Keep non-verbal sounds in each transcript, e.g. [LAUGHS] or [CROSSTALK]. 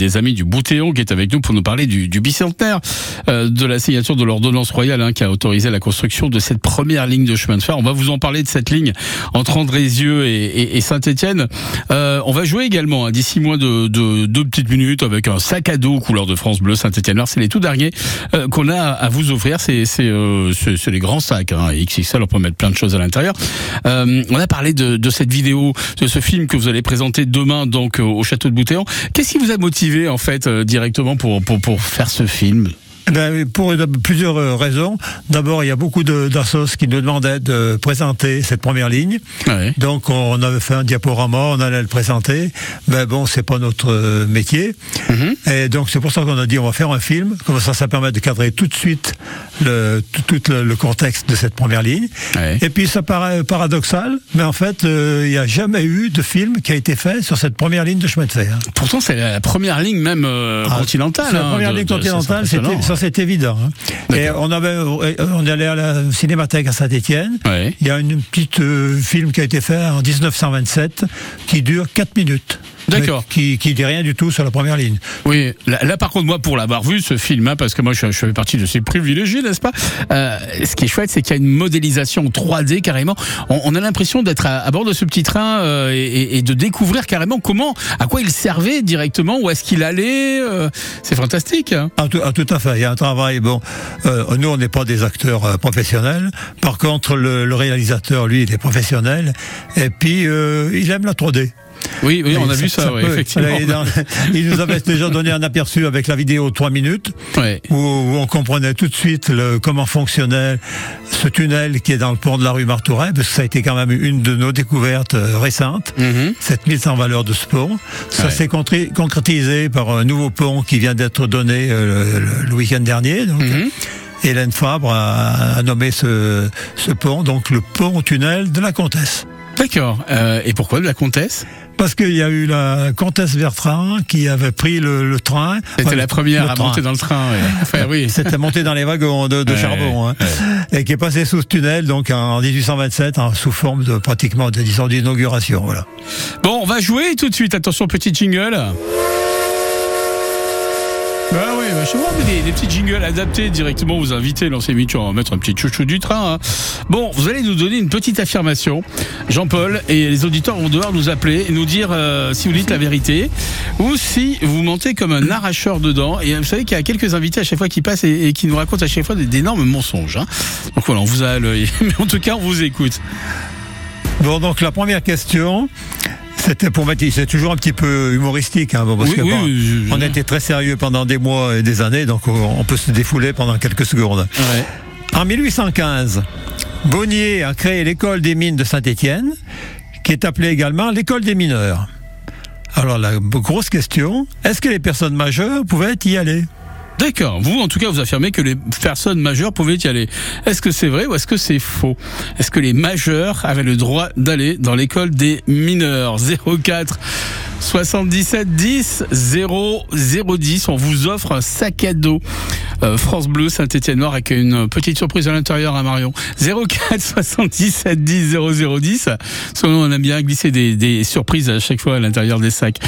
des amis du Boutéon qui est avec nous pour nous parler du, du bicentenaire euh, de la signature de l'ordonnance royale hein, qui a autorisé la construction de cette première ligne de chemin de fer. On va vous en parler de cette ligne entre Andrézieux et, et, et Saint-Étienne. Euh, on va jouer également hein, d'ici moins de, de deux petites minutes avec un sac à dos couleur de France bleu Saint-Étienne noir. C'est les tout derniers euh, qu'on a à vous offrir. C'est c'est euh, les grands sacs hein, XXL. On peut mettre plein de choses à l'intérieur. Euh, on a parlé de, de cette vidéo, de ce film que vous allez présenter demain donc au château de Boutéon. Qu'est-ce qui vous a motivé en fait euh, directement pour, pour, pour faire ce film ben, pour plusieurs euh, raisons. D'abord, il y a beaucoup d'assos qui nous demandaient de présenter cette première ligne. Ouais. Donc, on avait fait un diaporama, on allait le présenter. Mais bon, c'est pas notre euh, métier. -hmm. Et donc, c'est pour ça qu'on a dit on va faire un film. Comme ça, ça permet de cadrer tout de suite le, tout, tout le, le, contexte de cette première ligne. Ouais. Et puis, ça paraît paradoxal, mais en fait, euh, il n'y a jamais eu de film qui a été fait sur cette première ligne de chemin de fer. Pourtant, c'est la première ligne même euh, ah, continentale. La première hein, ligne continentale, c'était c'est évident. Hein. Et on avait, on est allé à la Cinémathèque à Saint-Étienne. Ouais. Il y a une petite euh, film qui a été fait en 1927 qui dure 4 minutes. D'accord. Qui, qui dit rien du tout sur la première ligne. Oui, là, là par contre, moi, pour l'avoir vu, ce film, hein, parce que moi, je, je fais partie de ces privilégiés, n'est-ce pas euh, Ce qui est chouette, c'est qu'il y a une modélisation 3D carrément. On, on a l'impression d'être à, à, bord de ce petit train euh, et, et, de découvrir carrément comment, à quoi il servait directement, où est-ce qu'il allait. Euh, c'est fantastique. Hein ah, tout, ah, tout, à fait. Il y a un travail. Bon, euh, nous, on n'est pas des acteurs euh, professionnels. Par contre, le, le, réalisateur, lui, il est professionnel. Et puis, euh, il aime la 3D. Oui, oui, on a ça, vu ça, ça oui, effectivement. il nous avait déjà donné un aperçu avec la vidéo 3 minutes, ouais. où, où, on comprenait tout de suite le, comment fonctionnait ce tunnel qui est dans le pont de la rue Martouret, parce que ça a été quand même une de nos découvertes euh, récentes, mm -hmm. cette mise en valeur de ce pont. Ça ouais. s'est concrétisé par un nouveau pont qui vient d'être donné euh, le, le week-end dernier. Donc, mm -hmm. Hélène Fabre a, a nommé ce, ce pont, donc le pont-tunnel de la Comtesse. D'accord. Euh, et pourquoi de la comtesse? Parce qu'il y a eu la comtesse Bertrand qui avait pris le, le train. C'était enfin, la première à train. monter dans le train. Ouais. Enfin, oui. [LAUGHS] C'était monté dans les wagons de, de ouais, charbon, hein, ouais. et qui est passé sous ce tunnel donc en 1827 hein, sous forme de pratiquement de d'inauguration. Voilà. Bon, on va jouer tout de suite. Attention, petit jingle. Des, des, petits jingles adaptés directement aux invités. L'ancien émission, on va mettre un petit chouchou du train. Hein. Bon, vous allez nous donner une petite affirmation, Jean-Paul, et les auditeurs vont devoir nous appeler et nous dire euh, si vous dites la vérité ou si vous mentez comme un arracheur dedans. Et vous savez qu'il y a quelques invités à chaque fois qui passent et, et qui nous racontent à chaque fois d'énormes mensonges. Hein. Donc voilà, on vous a à l'œil. [LAUGHS] Mais en tout cas, on vous écoute. Bon, donc la première question, c'était pour mettre, c'est toujours un petit peu humoristique, hein, parce oui, que oui, bon, je, on était très sérieux pendant des mois et des années, donc on peut se défouler pendant quelques secondes. Ouais. En 1815, Bonnier a créé l'école des mines de Saint-Étienne, qui est appelée également l'école des mineurs. Alors la grosse question, est-ce que les personnes majeures pouvaient y aller? D'accord. Vous, en tout cas, vous affirmez que les personnes majeures pouvaient y aller. Est-ce que c'est vrai ou est-ce que c'est faux? Est-ce que les majeurs avaient le droit d'aller dans l'école des mineurs? 04 77 10 0 010. On vous offre un sac à dos euh, France Bleu Saint-Étienne Noir avec une petite surprise à l'intérieur à Marion. 04 77 10 0 10. Selon on aime bien glisser des, des, surprises à chaque fois à l'intérieur des sacs.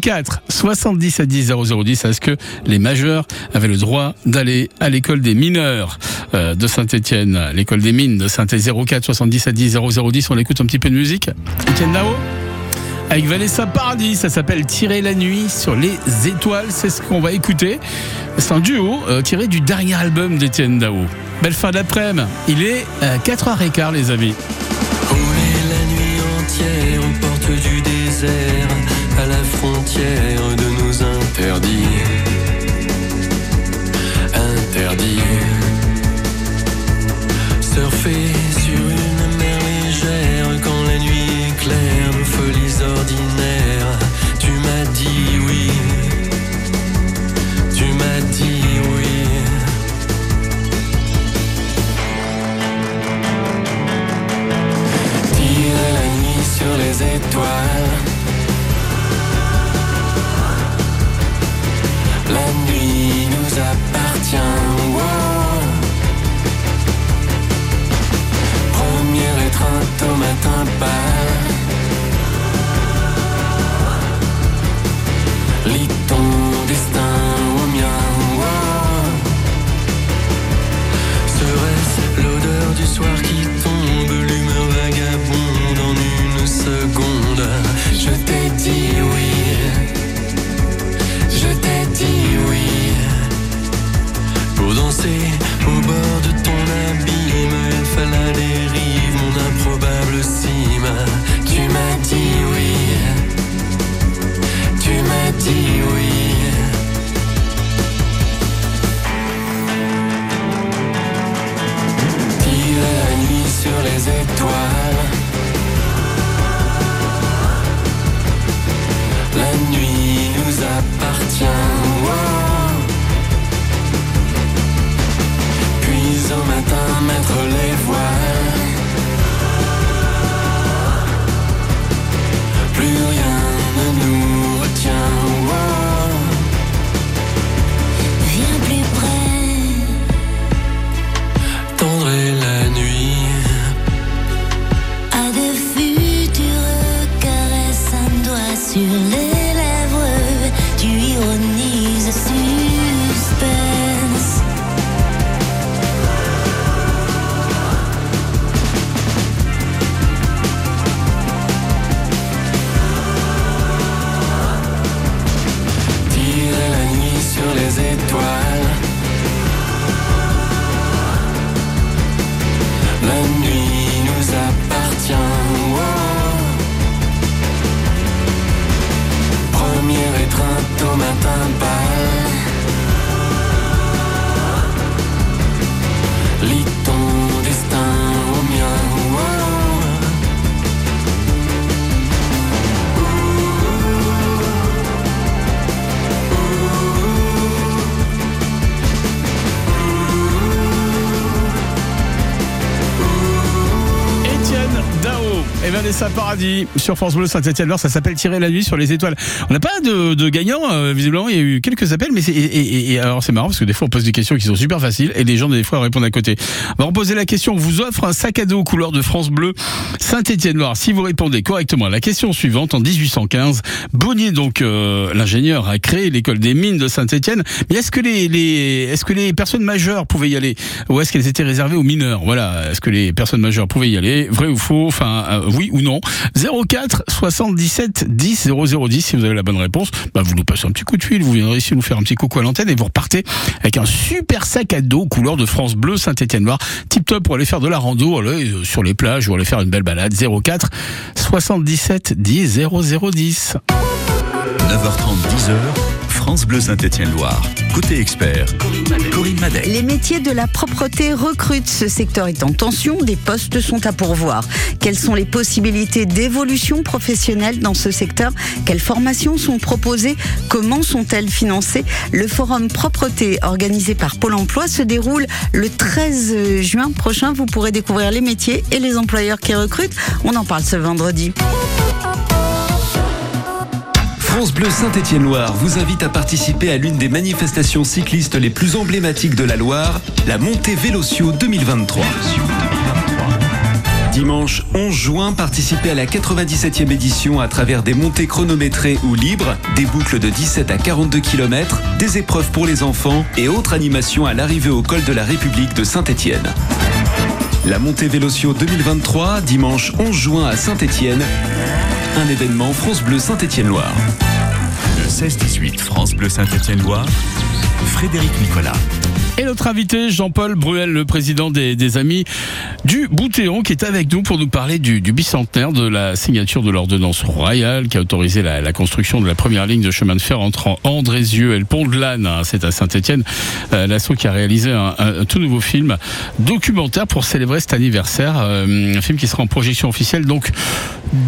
04 77 10 0 10. Est-ce que les majeurs avaient le droit d'aller à l'école des mineurs euh, de Saint-Étienne, l'école des mines de Saint-Étienne? 04 77 10 0 10. On écoute un petit peu de musique. Étienne Nao avec Vanessa Paradis. Ça s'appelle Tirer la nuit sur les étoiles. C'est ce qu'on va écouter. C'est un duo euh, tiré du dernier album d'Étienne Dao. Belle fin d'après-midi. Il est euh, 4h15, les amis. Rouler la nuit entière aux portes du désert, à la frontière de nos interdits. Interdits. Surfer La nuit nous appartient. Wow. Premier étreinte au matin pâle. Sur France Bleu Saint-Etienne. ça s'appelle Tirer la nuit sur les étoiles. On n'a pas de, de gagnant, euh, visiblement. Il y a eu quelques appels, mais c'est et, et- et alors c'est marrant parce que des fois on pose des questions qui sont super faciles et des gens des fois répondent à côté. On va reposer la question. On vous offre un sac à dos couleur de France Bleu Saint-Etienne Loire. Si vous répondez correctement à la question suivante, en 1815, Bonnier donc euh, l'ingénieur a créé l'école des mines de Saint-Etienne. Mais est-ce que les, les est-ce que les personnes majeures pouvaient y aller? Ou est-ce qu'elles étaient réservées aux mineurs? Voilà. Est-ce que les personnes majeures pouvaient y aller? Vrai ou faux? Enfin euh, oui ou non? 04 77 10 0010 si vous avez la bonne réponse, bah vous nous passez un petit coup de fil, vous viendrez ici nous faire un petit coucou à l'antenne et vous repartez avec un super sac à dos couleur de France Bleu Saint-Étienne Loire, tip top pour aller faire de la rando euh, sur les plages ou aller faire une belle balade. 04 77 10 0010. 9h30, 10h, France Bleu Saint-Étienne-Loire. Côté expert, Corinne Madec. Les métiers de la propreté recrutent. Ce secteur est en tension, des postes sont à pourvoir. Quelles sont les possibilités d'évolution professionnelle dans ce secteur? Quelles formations sont proposées? Comment sont-elles financées? Le forum propreté organisé par Pôle emploi se déroule le 13 juin prochain. Vous pourrez découvrir les métiers et les employeurs qui recrutent. On en parle ce vendredi. France Bleu Saint-Étienne-Loire vous invite à participer à l'une des manifestations cyclistes les plus emblématiques de la Loire, la montée Vélotio 2023. Dimanche 11 juin, participez à la 97e édition à travers des montées chronométrées ou libres, des boucles de 17 à 42 km, des épreuves pour les enfants et autres animations à l'arrivée au col de la République de Saint-Étienne. La montée Vélotio 2023, dimanche 11 juin à Saint-Étienne, un événement France Bleu Saint-Étienne-Loire. Le 16-18, France Bleu Saint-Étienne-Loire. Frédéric Nicolas. Et notre invité, Jean-Paul Bruel, le président des, Amis du Boutéon, qui est avec nous pour nous parler du, bicentenaire de la signature de l'ordonnance royale qui a autorisé la, construction de la première ligne de chemin de fer entre Andrézieux et le pont de l'Âne. hein, C'est à Saint-Etienne. Euh, L'assaut qui a réalisé un tout nouveau film documentaire pour célébrer cet anniversaire. Euh, un film qui sera en projection officielle donc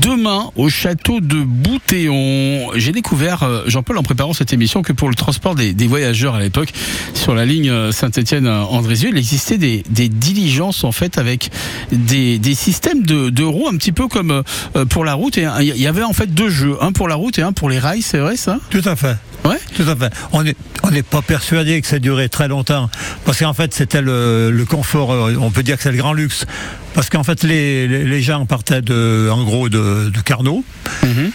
demain au château de Boutéon. J'ai découvert, euh, Jean-Paul, en préparant cette émission, que pour le transport des, des voyageurs à l'époque, sur la ligne euh, Saint-Étienne-Andrézieux, il existait des, diligences en fait avec des, systèmes de, roues un petit peu comme euh, pour la route. Et il y avait en fait deux jeux, un pour la route et un pour les rails, c'est vrai ça? Tout à fait. Ouais. Tout à fait. On n'est on pas persuadé que ça durait très longtemps. Parce qu'en fait, c'était le, le confort, euh, on peut dire que c'est le grand luxe. Parce qu'en fait, les, gens partaient de, en gros de, de Carnot.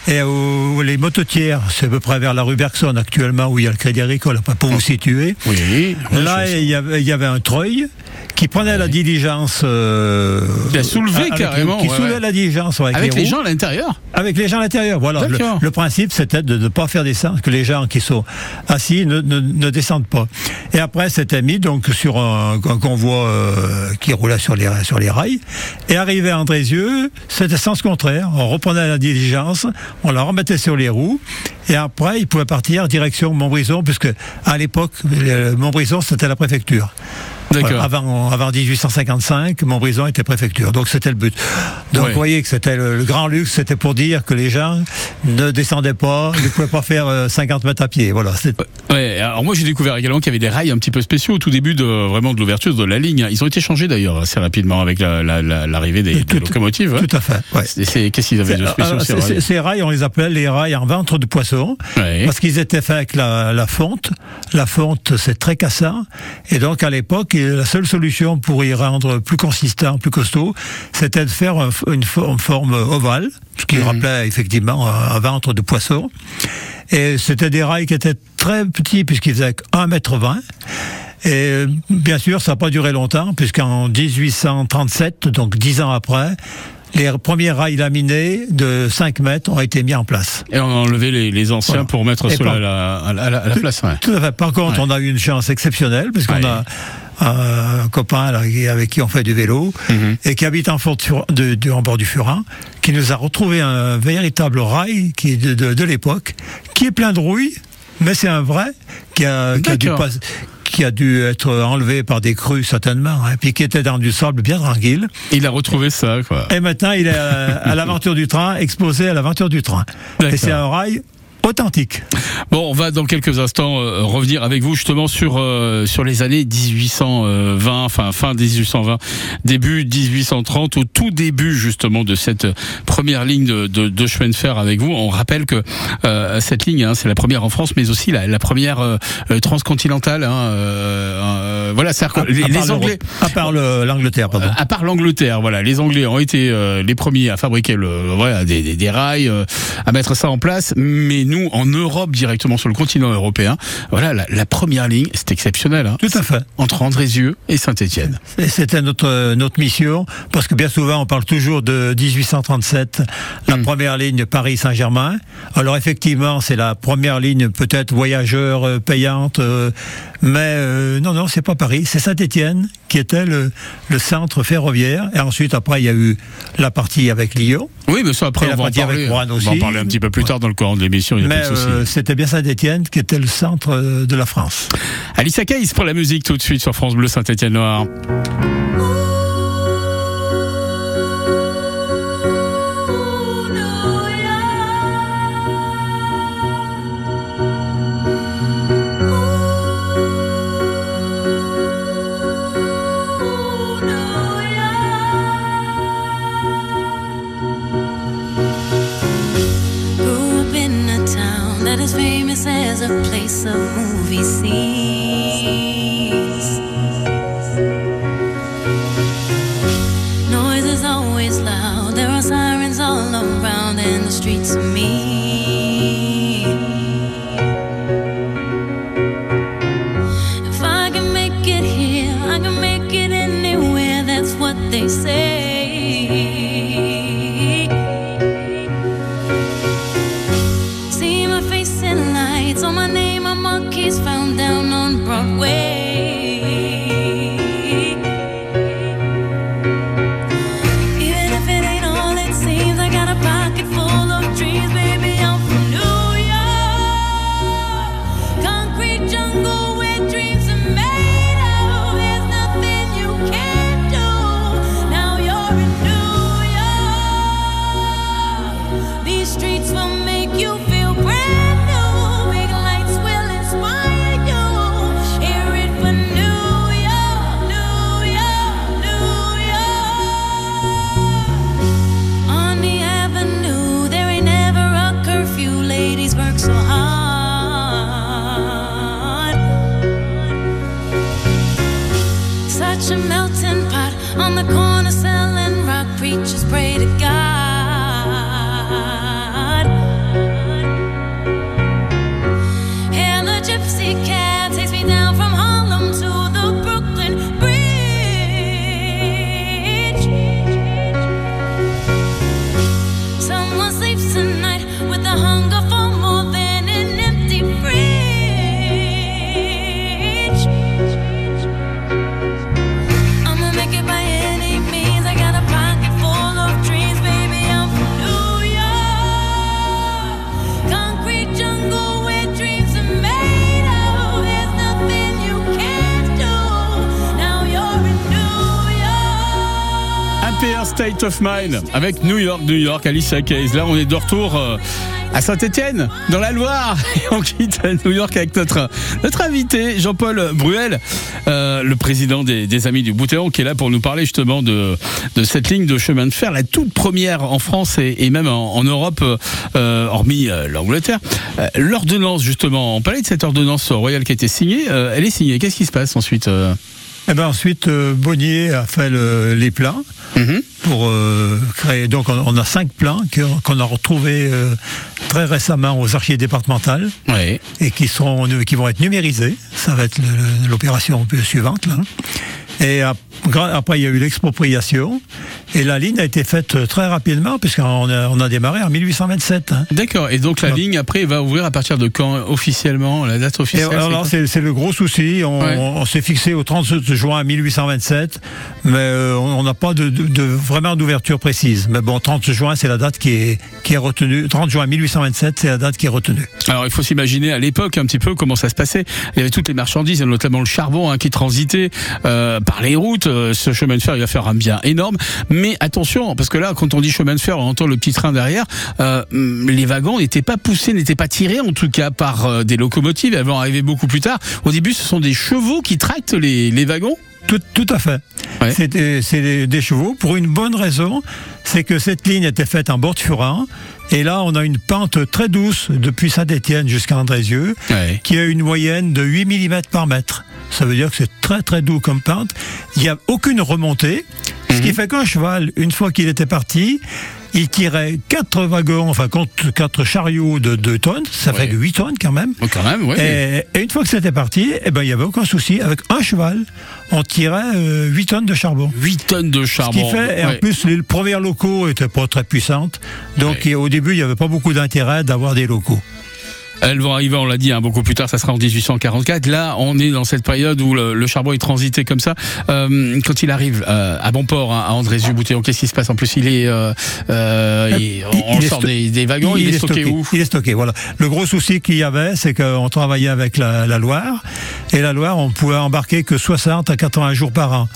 Et où les mototières, c'est à peu près vers la rue Bergson actuellement, où il y a le Crédit Agricole, pour vous situer. Oui. Là, il y avait, il y avait un treuil qui prenait la diligence. euh, Il a soulevé avec- carrément, Qui ouais, soulevait ouais. la diligence ouais, avec, avec les gens à l'intérieur. Avec les gens à l'intérieur, voilà. Le, le principe, c'était de ne pas faire descendre, que les gens qui sont assis ne, descendent pas. Et après, c'était mis donc sur un, convoi euh, qui roulait sur les, sur les rails. Et arrivé à Andrézieux, c'était sens contraire. On reprenait la diligence, on la remettait sur les roues. Et après, ils pouvaient partir direction Montbrison, puisque à l'époque, Montbrison, c'était la préfecture. D'accord. Avant, avant 1855, Montbrison était préfecture. Donc c'était le but. Donc Ouais. vous voyez que c'était le, le grand luxe, c'était pour dire que les gens ne descendaient pas, ne pouvaient pas faire euh, 50 mètres à pied. Voilà. Ouais, alors moi j'ai découvert également qu'il y avait des rails un petit peu spéciaux au tout début de vraiment de l'ouverture de la ligne. Ils ont été changés d'ailleurs assez rapidement avec la- la- la- l'arrivée des, Tout- locomotives. ouais. Tout à fait. ouais. C'est- c'est- Qu'est-ce qu'ils avaient de spéciaux euh, ces rails Ces rails, on les appelait les rails en ventre de poisson, Ouais. parce qu'ils étaient faits avec la, la fonte. La fonte, c'est très cassant. Et donc, à l'époque, la seule solution pour y rendre plus consistant, plus costaud, c'était de faire une, fo- une forme ovale, ce qui rappelait effectivement un, ventre de poisson. Et c'était des rails qui étaient très petits, puisqu'ils faisaient 1m20. Et euh, bien sûr, ça n'a pas duré longtemps, puisqu'en 1837, donc dix ans après, les premiers rails laminés de 5 mètres ont été mis en place. Et on a enlevé les, anciens pour mettre cela à, la, place. Tout à fait. Par contre, on a eu une chance exceptionnelle, puisqu'on a un copain avec qui on fait du vélo mhm. et qui habite en, fort de, en bord du Furin, qui nous a retrouvé un véritable rail qui est de, l'époque, qui est plein de rouille, mais c'est un vrai qui a, qui a dû être enlevé par des crues certainement, et hein, puis qui était dans du sable bien tranquille. Il a retrouvé ça, quoi. Et maintenant, il est à l'aventure du train, exposé à l'aventure du train. Et c'est un rail authentique. Bon, on va dans quelques instants euh, revenir avec vous justement sur euh, sur les années 1820, enfin fin 1820, début 1830, au tout début justement de cette première ligne de, de, de chemin de fer avec vous. On rappelle que euh, cette ligne, hein, c'est la première en France, mais aussi la, la première transcontinentale. Hein, voilà, c'est les, les Anglais, à part l'Angleterre, pardon. À part l'Angleterre, voilà, les Anglais ont été les premiers à fabriquer le voilà des, des, des rails, à mettre ça en place, mais nous, en Europe, directement sur le continent européen, voilà, la, première ligne, c'est exceptionnel. Hein. Tout à fait. Entre Andrézieux et Saint-Étienne. C'était notre, notre mission, parce que bien souvent, on parle toujours de 1837, la hmm. première ligne Paris-Saint-Germain. Alors effectivement, c'est la première ligne peut-être voyageur euh, payante, euh, mais euh, non, non, c'est pas Paris, c'est Saint-Étienne qui était le, le, centre ferroviaire. Et ensuite, après, il y a eu la partie avec Lyon. Oui, mais ça, après, on va, en parler, on va en parler un petit peu plus tard dans le courant de l'émission. Mais euh, c'était bien Saint-Étienne qui était le centre euh, de la France. Alice Akaïs pour la musique tout de suite sur France Bleu Saint-Étienne Noir. these streets for me. State of Mind avec New York, New York, Alicia Keys. Là, on est de retour euh, à Saint-Etienne, dans la Loire. [LAUGHS] Et on quitte New York avec notre, notre invité, Jean-Paul Bruel, euh, le président des, Amis du Boutéon, qui est là pour nous parler justement de, de cette ligne de chemin de fer, la toute première en France et, même en, Europe, euh, hormis l'Angleterre. L'ordonnance, justement, on parlait de cette ordonnance royale qui a été signée. elle est signée. Qu'est-ce qui se passe ensuite eh ben ensuite, Bonnier a fait les plans. Mhm. pour euh, créer. Donc on, a cinq plans qu'on a retrouvés euh, très récemment aux archives départementales et qui sont qui vont être numérisés. Ça va être l'opération suivante. Là. Et après, il y a eu l'expropriation et la ligne a été faite très rapidement puisqu'on a, on a démarré en 1827. Hein. D'accord. Et donc la ligne après va ouvrir à partir de quand officiellement la date officielle Alors c'est le gros souci. On, s'est fixé au 30 juin 1827, mais euh, on n'a pas de, de, vraiment d'ouverture précise. Mais bon, 30 juin, c'est la date qui est qui est retenue. 30 juin 1827, c'est la date qui est retenue. Alors il faut s'imaginer à l'époque un petit peu comment ça se passait. Il y avait toutes les marchandises, notamment le charbon hein, qui transitait euh, par les routes. Euh, ce chemin de fer, il va faire un bien énorme. Mais attention, parce que là, quand on dit chemin de fer, on entend le petit train derrière. Euh, les wagons n'étaient pas poussés, n'étaient pas tirés, en tout cas par des locomotives. Elles vont arriver beaucoup plus tard. Au début, ce sont des chevaux qui tractent les, les wagons. Tout, tout, à fait. C'est des, des, chevaux pour une bonne raison, c'est que cette ligne était faite en bord de Furin. Et là, on a une pente très douce depuis Saint-Étienne jusqu'à Andrézieux, qui a une moyenne de 8 mm par mètre. Ça veut dire que c'est très très doux comme pente. Il n'y a aucune remontée. Ce qui mhm. fait qu'un cheval, une fois qu'il était parti, il tirait quatre wagons, enfin quatre chariots de 2 tonnes, ça fait que 8 tonnes quand même. Oh, quand même, oui. Et, une fois que c'était parti, eh ben, il n'y avait aucun souci. Avec un cheval, on tirait 8 euh, tonnes de charbon. 8 tonnes de charbon. Ce qui fait, et en plus, les premiers locaux n'étaient pas très puissantes. Donc au début, il n'y avait pas beaucoup d'intérêt d'avoir des locaux. Elles vont arriver, on l'a dit, hein, beaucoup plus tard, ça sera en 1844. Là, on est dans cette période où le, charbon est transité comme ça. Euh, quand il arrive euh, à bon port, hein, à André-Zubutéon, qu'est-ce qui se passe En plus, il est, euh, on, sort des, wagons, il, est, stocké, où? Il est stocké, voilà. Le gros souci qu'il y avait, c'est qu'on travaillait avec la, Loire, et la Loire, on pouvait embarquer que 60 à 80 jours par an.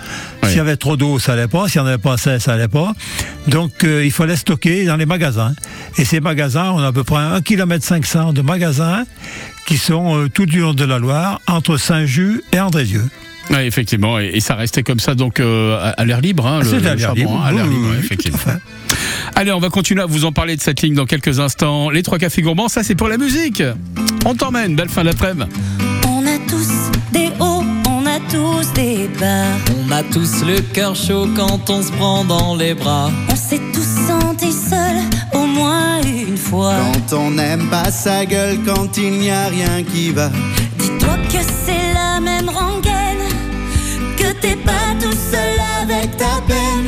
S'il y avait trop d'eau, ça allait pas. S'il n'y en avait pas assez, ça allait pas. Donc, il fallait stocker dans les magasins. Et ces magasins, on a à peu près 1 km 500 de magasins qui sont euh, tout du long de la Loire, entre Saint-Just et Andrézieux. Oui, effectivement, et, ça restait comme ça donc euh, à, l'air libre. Hein, à l'air libre, hein, effectivement. Allez, on va continuer à vous en parler de cette ligne dans quelques instants. Les trois cafés gourmands, ça c'est pour la musique. On t'emmène, belle fin d'après-midi. On a tous des hauts, on a tous des bas. On a tous le cœur chaud quand on se prend dans les bras. On s'est quand on n'aime pas sa gueule, quand il n'y a rien qui va. Dis-toi que c'est la même rengaine, que t'es pas tout seul avec ta peine.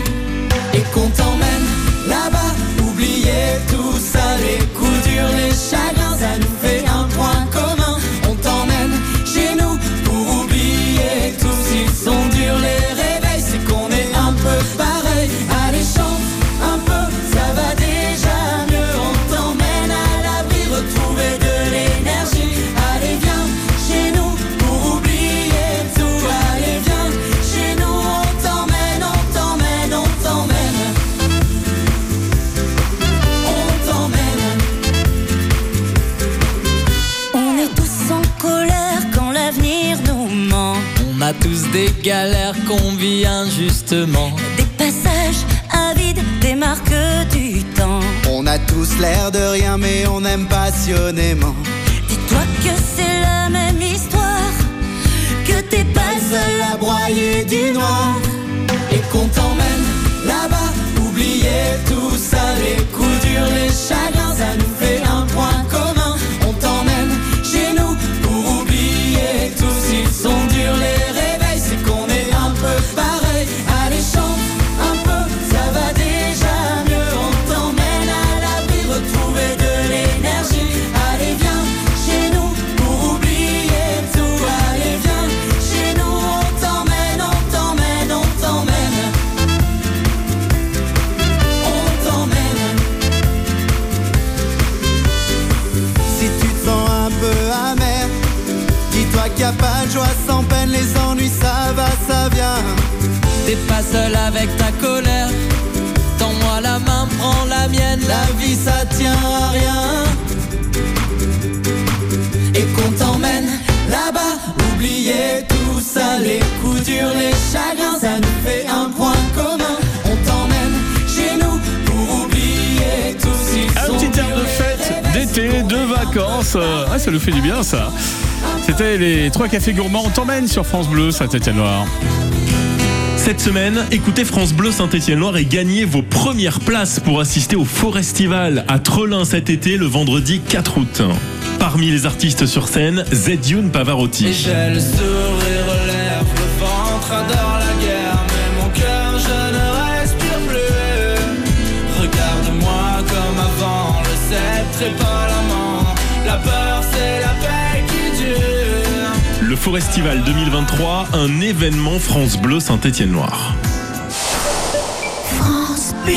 Et qu'on t'emmène là-bas, oublier tout ça, les coups durs, les chagrins, des galères qu'on vit injustement. Des passages avides, des marques du temps. On a tous l'air de rien, mais on aime passionnément. Dis-toi que c'est la même histoire, que t'es pas seul à broyer du noir. Et qu'on t'emmène là-bas, oublier tout ça, les coups durs, les chagrins, seul avec ta colère. Tends-moi la main, prends la mienne. La vie ça tient à rien. Et qu'on t'emmène là-bas, oubliez tout ça. Les coups durs, les chagrins, ça nous fait un point commun. On t'emmène chez nous pour oublier tout Un petit air de fête, d'été, de vacances. Ah, ça nous fait du bien ça. C'était les trois cafés gourmands. On t'emmène sur France Bleu, Saint-Étienne-Loire. Cette semaine, écoutez France Bleu Saint-Étienne-Loire et gagnez vos premières places pour assister au Forestival à Trelin cet été le vendredi 4 août. Parmi les artistes sur scène, Zedune Pavarotti. le sourire, ventre, Forestival 2023, un événement France Bleu Saint-Étienne-Loire. France Bleu.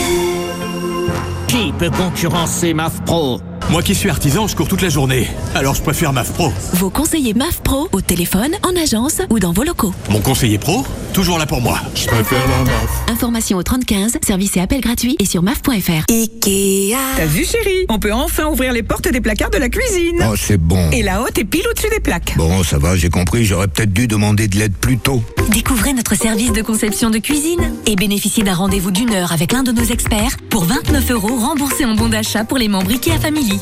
Qui peut concurrencer MAF Pro Moi qui suis artisan, je cours toute la journée. Alors je préfère MAF Pro. Vos conseillers MAF Pro au téléphone, en agence ou dans vos locaux. Mon conseiller pro, toujours là pour moi. Je préfère la MAF. Information au 3015, service et appel gratuit et sur maf.fr. Ikea. T'as vu chérie? On peut enfin ouvrir les portes des placards de la cuisine. Oh, c'est bon. Et la haute est pile au-dessus des plaques. Bon, ça va, j'ai compris. J'aurais peut-être dû demander de l'aide plus tôt. Découvrez notre service de conception de cuisine et bénéficiez d'un rendez-vous d'une heure avec l'un de nos experts pour 29 euros remboursés en bon d'achat pour les membres IKEA Family.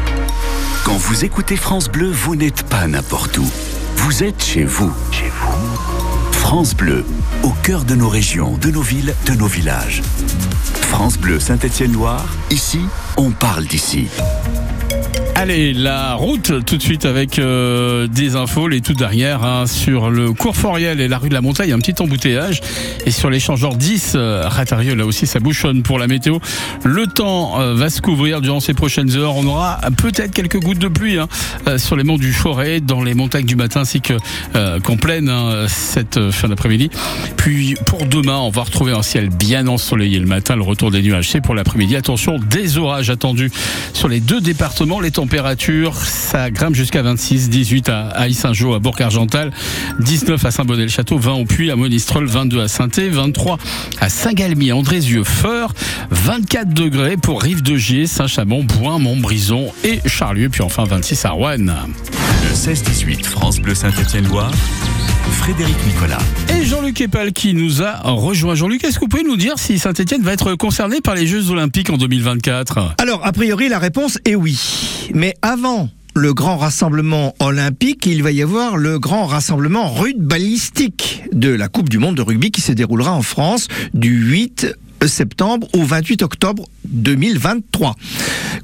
Quand vous écoutez France Bleu, vous n'êtes pas n'importe où. Vous êtes chez vous. France Bleu, au cœur de nos régions, de nos villes, de nos villages. France Bleu Saint-Étienne-Loire, ici, on parle d'ici. Allez, la route tout de suite avec euh, des infos, les tout derrière, hein, sur le cours Foriel et la rue de la Montagne, un petit embouteillage. Et sur l'échangeur 10, euh, là aussi ça bouchonne pour la météo. Le temps euh, va se couvrir durant ces prochaines heures. On aura peut-être quelques gouttes de pluie hein, euh, sur les monts du Forêt, dans les montagnes du matin, ainsi que qu'en pleine hein, cette fin d'après-midi. Puis pour demain, on va retrouver un ciel bien ensoleillé le matin, le retour des nuages. C'est pour l'après-midi. Attention, des orages attendus sur les deux départements. Les températures, ça grimpe jusqu'à 26, 18 à, Issingeau, à Bourg-Argental, 19 à Saint-Bonnet-le-Château, 20 au Puy, à Monistrol, 22 à saint 23 à Saint-Galmier, Andrézieux, Feur, 24 degrés pour Rive-de-Gier, Saint-Chamond, Boin, Montbrison et Charlieu, puis enfin 26 à Rouen. Le 16-18 France Bleu Saint-Étienne-Loire, Frédéric Nicolas. Et Jean-Luc Epal qui nous a rejoint. Jean-Luc, est-ce que vous pouvez nous dire si Saint-Etienne va être concerné par les Jeux Olympiques en 2024 Alors, a priori, la réponse est oui. Mais avant le grand rassemblement olympique, il va y avoir le grand rassemblement rugbyistique de la Coupe du Monde de rugby qui se déroulera en France du 8 septembre au 28 octobre 2023.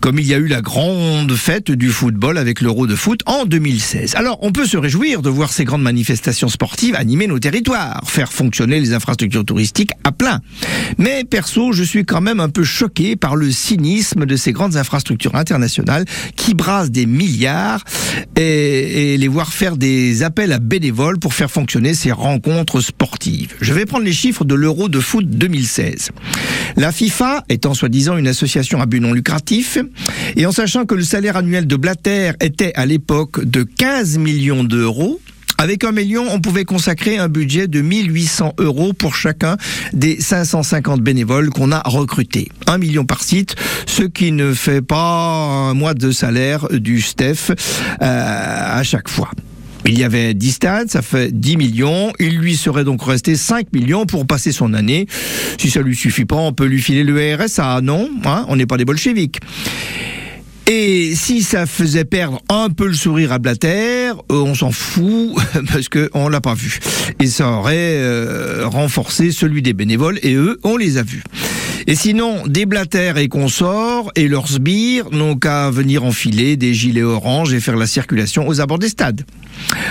Comme il y a eu la grande fête du football avec l'Euro de foot en 2016. Alors, on peut se réjouir de voir ces grandes manifestations sportives animer nos territoires, faire fonctionner les infrastructures touristiques à plein. Mais perso, je suis quand même un peu choqué par le cynisme de ces grandes infrastructures internationales qui brassent des milliards et, et les voir faire des appels à bénévoles pour faire fonctionner ces rencontres sportives. Je vais prendre les chiffres de l'Euro de foot 2016. La FIFA étant soi-disant une association à but non lucratif, et en sachant que le salaire annuel de Blatter était à l'époque de 15 millions d'euros, avec un million, on pouvait consacrer un budget de 1800 euros pour chacun des 550 bénévoles qu'on a recrutés. Un million par site, ce qui ne fait pas un mois de salaire du STEF euh, à chaque fois. Il y avait 10 stades, ça fait 10 millions. Il lui serait donc resté 5 millions pour passer son année. Si ça lui suffit pas, on peut lui filer le RSA, non? Hein On n'est pas des bolcheviques. Et si ça faisait perdre un peu le sourire à Blatter, euh, on s'en fout [LAUGHS] parce que on l'a pas vu. Et ça aurait euh, renforcé celui des bénévoles et eux, on les a vus. Et sinon, des Blatter et consorts et leurs sbires n'ont qu'à venir enfiler des gilets orange et faire la circulation aux abords des stades.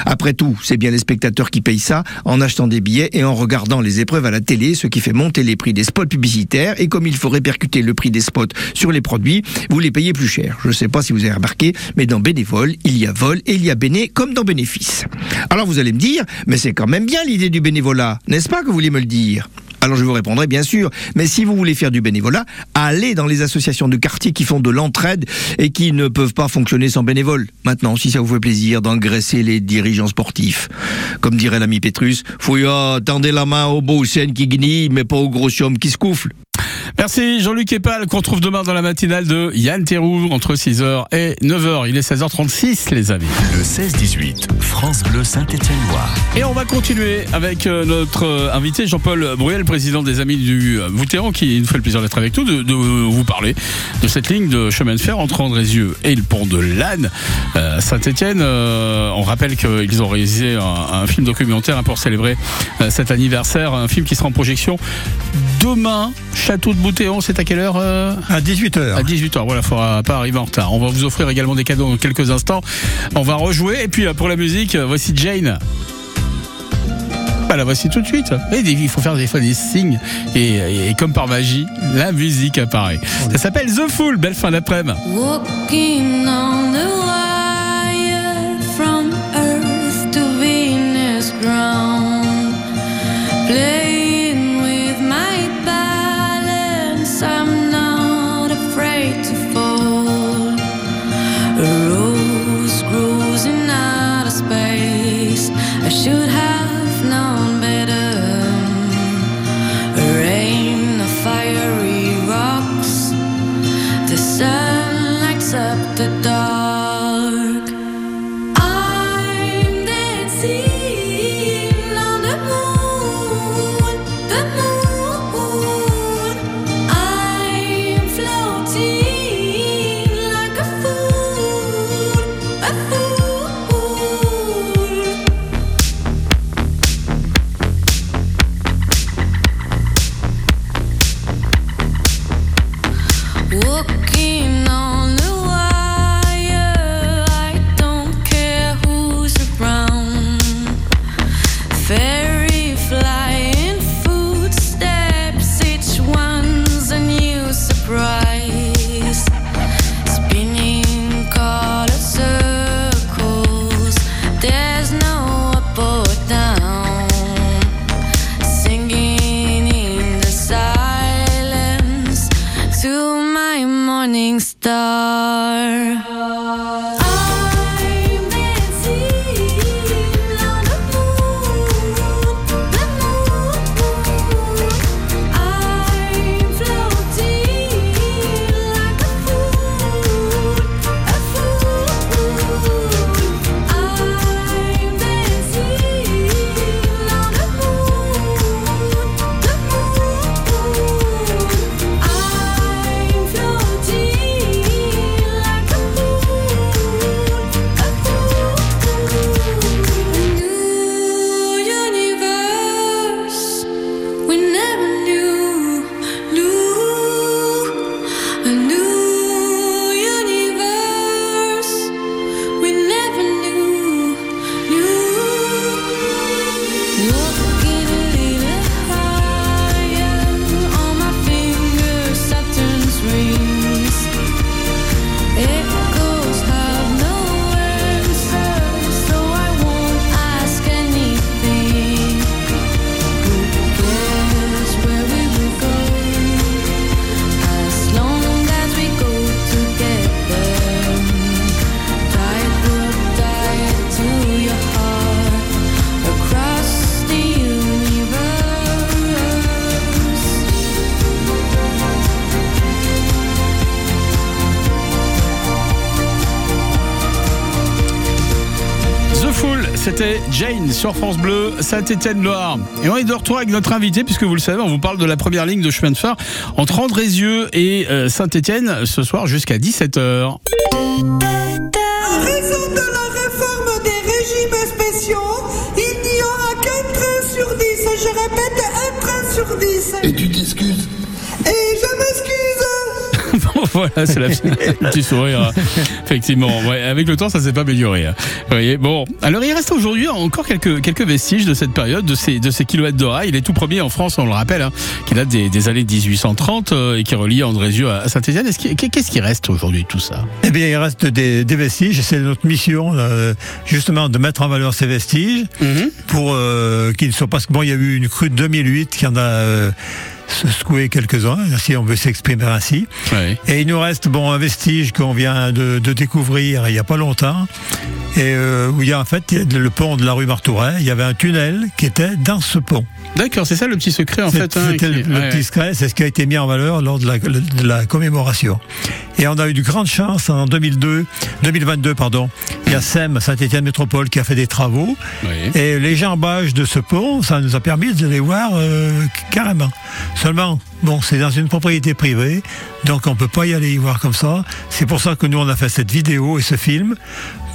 Après tout, c'est bien les spectateurs qui payent ça en achetant des billets et en regardant les épreuves à la télé, ce qui fait monter les prix des spots publicitaires. Et comme il faut répercuter le prix des spots sur les produits, vous les payez plus cher. Je ne sais pas si vous avez remarqué, mais dans bénévole, il y a vol et il y a béné comme dans bénéfice. Alors vous allez me dire, mais c'est quand même bien l'idée du bénévolat, n'est-ce pas que vous voulez me le dire? Alors je vous répondrai bien sûr, mais si vous voulez faire du bénévolat, allez dans les associations de quartier qui font de l'entraide et qui ne peuvent pas fonctionner sans bénévoles. Maintenant, si ça vous fait plaisir d'engraisser les dirigeants sportifs, comme dirait l'ami Pétrus, faut tendez la main au beau scène qui gnille, mais pas au gros qui se. Merci Jean-Luc Epal qu'on retrouve demain dans la matinale de Yann Théroux entre 6h et 9h. Il est 16h36 les amis. Le 16-18, France Bleu Saint-Étienne-Loire. Et on va continuer avec euh, notre euh, invité Jean-Paul Bruel, président des Amis du euh, Voutéran, qui nous fait le plaisir d'être avec nous, de, de vous parler de cette ligne de chemin de fer entre Andrézieux et le pont de Lannes. Euh, Saint-Étienne, euh, on rappelle qu'ils ont réalisé un, un film documentaire hein, pour célébrer euh, cet anniversaire, un film qui sera en projection demain, Château de Boutéon, c'est à quelle heure euh À 18h. À 18h, voilà, faudra pas arriver en retard. On va vous offrir également des cadeaux dans quelques instants. On va rejouer et puis euh, pour la musique, euh, voici Jane. Bah la voici tout de suite. Et il faut faire des fois des signes et, et comme par magie, la musique apparaît. Ça s'appelle The Fool. Belle fin d'après-midi. Jane sur France Bleu, Saint-Étienne-Loire. Et on est de retour avec notre invité, puisque vous le savez, on vous parle de la première ligne de chemin de fer entre Andrézieux et euh, Saint-Étienne ce soir jusqu'à 17h. Voilà, c'est la le [LAUGHS] petit sourire. hein. Effectivement, ouais, avec le temps, ça s'est pas amélioré. hein. Vous voyez, bon. Alors, il reste aujourd'hui encore quelques, quelques vestiges de cette période, de ces, de ces kilomètres de rail. Les tout premiers en France, on le rappelle, hein, qui date des, des années 1830 euh, et qui relie Andrézieux à, à Saint-Étienne. Qu'est-ce qui reste aujourd'hui de tout ça? Eh bien, il reste des, des vestiges. C'est notre mission, euh, justement, de mettre en valeur ces vestiges Mhm. pour euh, qu'ils ne soient pas. Parce que bon, il y a eu une crue de 2008 qui en a. se secouer quelques-uns, si on veut s'exprimer ainsi. Et il nous reste bon un vestige qu'on vient de, de découvrir il n'y a pas longtemps, et euh, où il y a en fait le pont de la rue Martouret. Il y avait un tunnel qui était dans ce pont. D'accord, c'est ça le petit secret en fait. hein, qui- le, le ouais. petit secret, c'est ce qui a été mis en valeur lors de la, de la commémoration. Et on a eu de grandes chances en 2002, 2022, pardon. Il y a SEM, Saint-Étienne Métropole, qui a fait des travaux. Et les jambages de ce pont, ça nous a permis de les voir euh, carrément. Seulement, bon, c'est dans une propriété privée, donc on peut pas y aller y voir comme ça. C'est pour ça que nous, on a fait cette vidéo et ce film,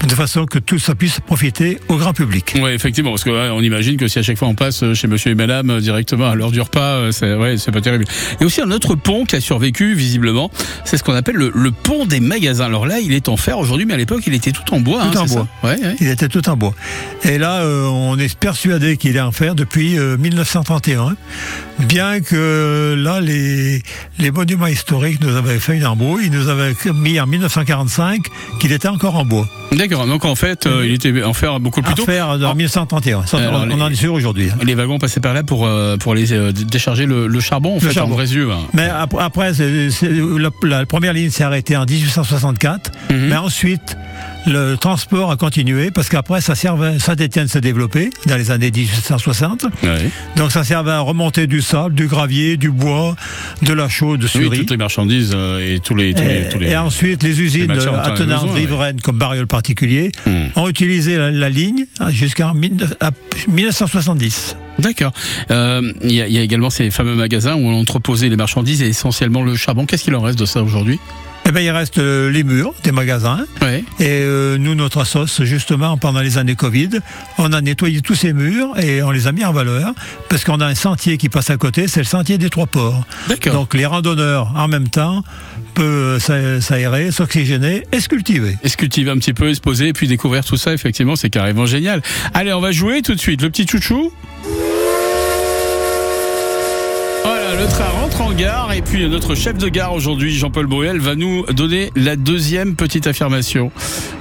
de façon que tout ça puisse profiter au grand public. Oui, effectivement, parce que ouais, on imagine que si à chaque fois on passe euh, chez monsieur et madame euh, directement à l'heure du repas, euh, c'est ouais, pas terrible. Et aussi un autre pont qui a survécu visiblement, c'est ce qu'on appelle le, le pont des magasins. Alors là, il est en fer aujourd'hui, mais à l'époque, il était tout en bois. Tout hein, en c'est bois. Ouais, ouais. Il était tout en bois. Et là, euh, on est persuadé qu'il est en fer depuis euh, 1931, bien que là, les, les monuments historiques nous avaient fait une embrouille. Ils nous avaient mis en 1945 qu'il était encore en bois. Donc en fait, euh, il était en fer beaucoup plus En tôt. fer en 1931. Ça, Alors, on, les- en est sûr aujourd'hui. hein. Les wagons passaient par là pour, euh, pour les euh, décharger le, le charbon, en Le fait, charbon. en hein. Mais ap- après, la première ligne s'est arrêtée en 1864, Mhm. mais ensuite, le transport a continué parce qu'après, ça servait, Saint-Étienne s'est développé dans les années 1860. Donc, ça servait à remonter du sable, du gravier, du bois, de la chaux de Oui, toutes les marchandises euh, et tous les. Tous les, Et, tous les- et ensuite, les usines attenantes besoin, ouais. riveraines comme Bariol particulier Hmm. ont utilisé la, la ligne jusqu'en 19- à 1970. D'accord. Euh, Il y, y a également ces fameux magasins où on entreposait les marchandises et essentiellement le charbon. Qu'est-ce qu'il en reste de ça aujourd'hui? Eh bien, il reste euh, les murs des magasins. Et euh, nous, notre sauce, justement, pendant les années Covid, on a nettoyé tous ces murs et on les a mis en valeur parce qu'on a un sentier qui passe à côté, c'est le sentier des Trois Ports. Donc, les randonneurs, en même temps, peuvent s'a- s'aérer, s'oxygéner et se cultiver. Et se cultiver un petit peu, et se poser, et puis découvrir tout ça, effectivement, c'est carrément génial. Allez, on va jouer tout de suite. Le petit chouchou Voilà, le train rentre en gare et puis notre chef de gare aujourd'hui, Jean-Paul Bruel, va nous donner la deuxième petite affirmation.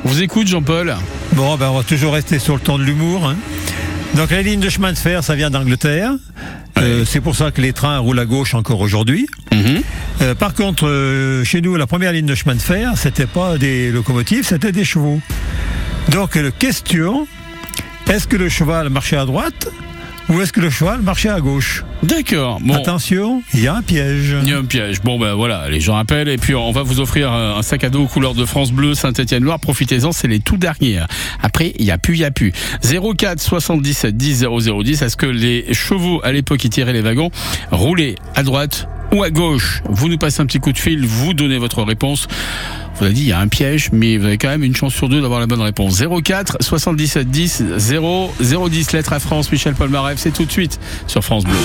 On vous écoute, Jean-Paul Bon, ben, on va toujours rester sur le ton de l'humour. hein. Donc, la ligne de chemin de fer, ça vient d'Angleterre. Euh, c'est pour ça que les trains roulent à gauche encore aujourd'hui. Euh, par contre, euh, chez nous, la première ligne de chemin de fer, c'était pas des locomotives, c'était des chevaux. Donc, question est-ce que le cheval marchait à droite ou est-ce que le cheval marchait à gauche D'accord. Bon. Attention, il y a un piège. Il y a un piège. Bon ben voilà, les gens appellent et puis on va vous offrir un sac à dos couleur de France Bleu Saint-Étienne Loire. Profitez-en, c'est les tout derniers. Après, il y a plus, il y a plus. 04 77 10 00 10. Est-ce que les chevaux à l'époque qui tiraient les wagons roulaient à droite ou à gauche Vous nous passez un petit coup de fil, vous donnez votre réponse. Vous avez dit, il y a un piège, mais vous avez quand même une chance sur deux d'avoir la bonne réponse. 04 77 10 0 010 lettres à France. Michel Polmareff, c'est tout de suite sur France Bleu.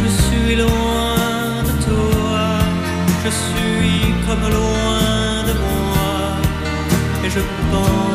Je suis loin de toi, je suis comme loin de moi, et je pense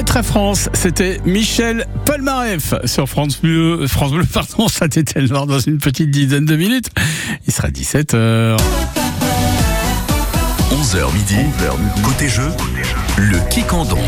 Lettre à France, c'était Michel Polnareff sur France Bleu, France Bleu, pardon, ça t'était Nord dans une petite dizaine de minutes. Il sera 17h. 11h midi, côté jeu, le Kick en donc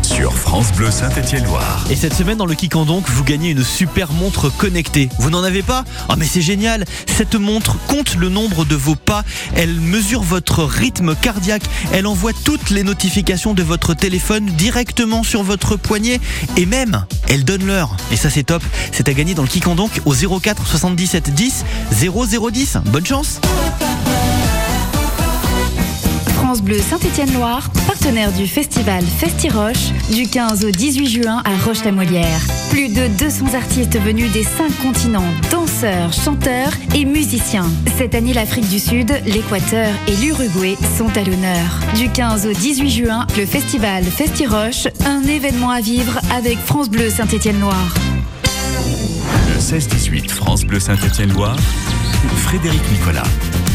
sur France Bleu Saint-Étienne-Loire. Et cette semaine dans le Kick en donc, vous gagnez une super montre connectée. Vous n'en avez pas? Ah mais c'est génial Cette montre compte le nombre de vos pas, elle mesure votre rythme cardiaque, elle envoie toutes les notifications de votre téléphone directement sur votre poignet et même, elle donne l'heure. Et ça c'est top, c'est à gagner dans le Kick en donc au 04 77 10 0010. Bonne chance France Bleu Saint-Étienne-Loire, partenaire du festival Festi-Roche, du 15 au 18 juin à Roche-la-Molière. Plus de 200 artistes venus des 5 continents, danseurs, chanteurs et musiciens. Cette année, l'Afrique du Sud, l'Équateur et l'Uruguay sont à l'honneur. Du 15 au 18 juin, le festival Festi-Roche, un événement à vivre avec France Bleu Saint-Étienne-Loire. Le 16-18 France Bleu Saint-Étienne-Loire, Frédéric Nicolas.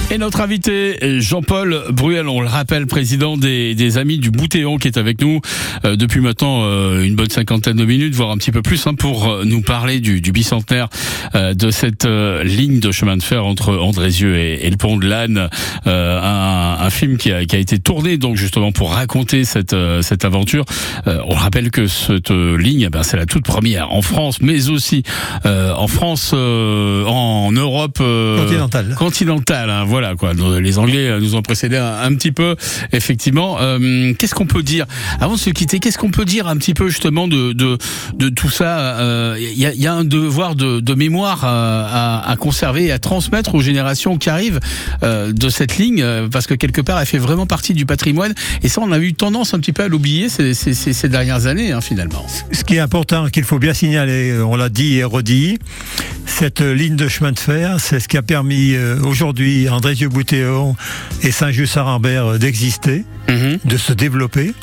Et notre invité, Jean-Paul Bruel, on le rappelle, président des, des Amis du Boutéon, qui est avec nous euh, depuis maintenant euh, une bonne cinquantaine de minutes, voire un petit peu plus, hein, pour euh, nous parler du, du bicentenaire euh, de cette euh, ligne de chemin de fer entre Andrézieux et, et le pont de l'Âne. Euh, un, un film qui a, qui a été tourné donc justement pour raconter cette, cette aventure. Euh, on rappelle que cette ligne, eh ben, c'est la toute première en France, mais aussi euh, en France, euh, en Europe euh, Continentale. continentale. hein, voilà quoi. Les Anglais nous ont précédé un, petit peu, effectivement. Euh, qu'est-ce qu'on peut dire avant de se quitter Qu'est-ce qu'on peut dire un petit peu justement de de, de tout ça Il y, a, un devoir de, mémoire euh, à, conserver et à transmettre aux générations qui arrivent euh, de cette ligne, euh, parce que quelque part, elle fait vraiment partie du patrimoine. Et ça, on a eu tendance un petit peu à l'oublier ces, dernières années, hein, finalement. Ce qui est important, qu'il faut bien signaler, on l'a dit et redit, cette ligne de chemin de fer, c'est ce qui a permis euh, aujourd'hui à Andrézieux-Boutéon et Saint-Just-Sarambert euh, d'exister, de se développer.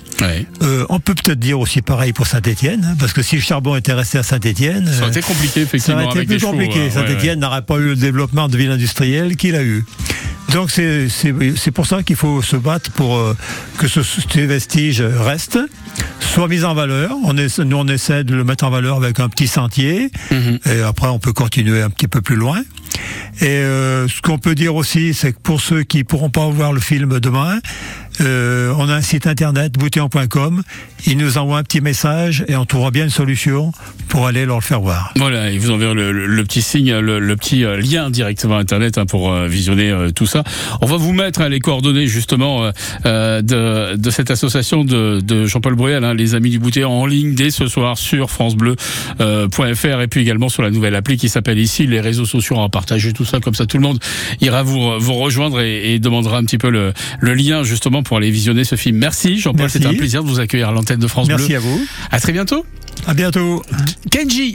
Euh, on peut peut-être dire aussi pareil pour Saint-Étienne, parce que si le charbon était resté à Saint-Étienne, Ça aurait été compliqué, ça effectivement. aurait été plus compliqué. hein, ouais, Saint-Étienne n'aurait pas eu le développement de ville industrielle qu'il a eu. Donc c'est pour ça qu'il faut se battre pour euh, que ce, ces vestiges restent, soient mis en valeur. On nous on essaie de le mettre en valeur avec un petit sentier, et après on peut continuer un petit peu plus loin. Et euh, ce qu'on peut dire aussi, c'est que pour ceux qui pourront pas voir le film demain, euh, on a un site internet, boutéon.com. Ils nous envoient un petit message et on trouvera bien une solution pour aller leur le faire voir. Voilà, et vous enverrez le, petit signe, le, petit euh, lien directement internet hein, pour euh, visionner tout ça. On va vous mettre hein, les coordonnées justement de, cette association de, Jean-Paul Bruel, hein, les Amis du Bouté, en ligne dès ce soir sur francebleu.fr et puis également sur la nouvelle appli qui s'appelle ici les réseaux sociaux. On va partager tout ça comme ça, tout le monde ira vous rejoindre et, et demandera un petit peu le lien justement pour aller visionner ce film. Merci Jean-Paul, Merci. c'était un plaisir de vous accueillir à l'antenne de France Merci Bleu. à vous. À très bientôt. À bientôt. Kenji.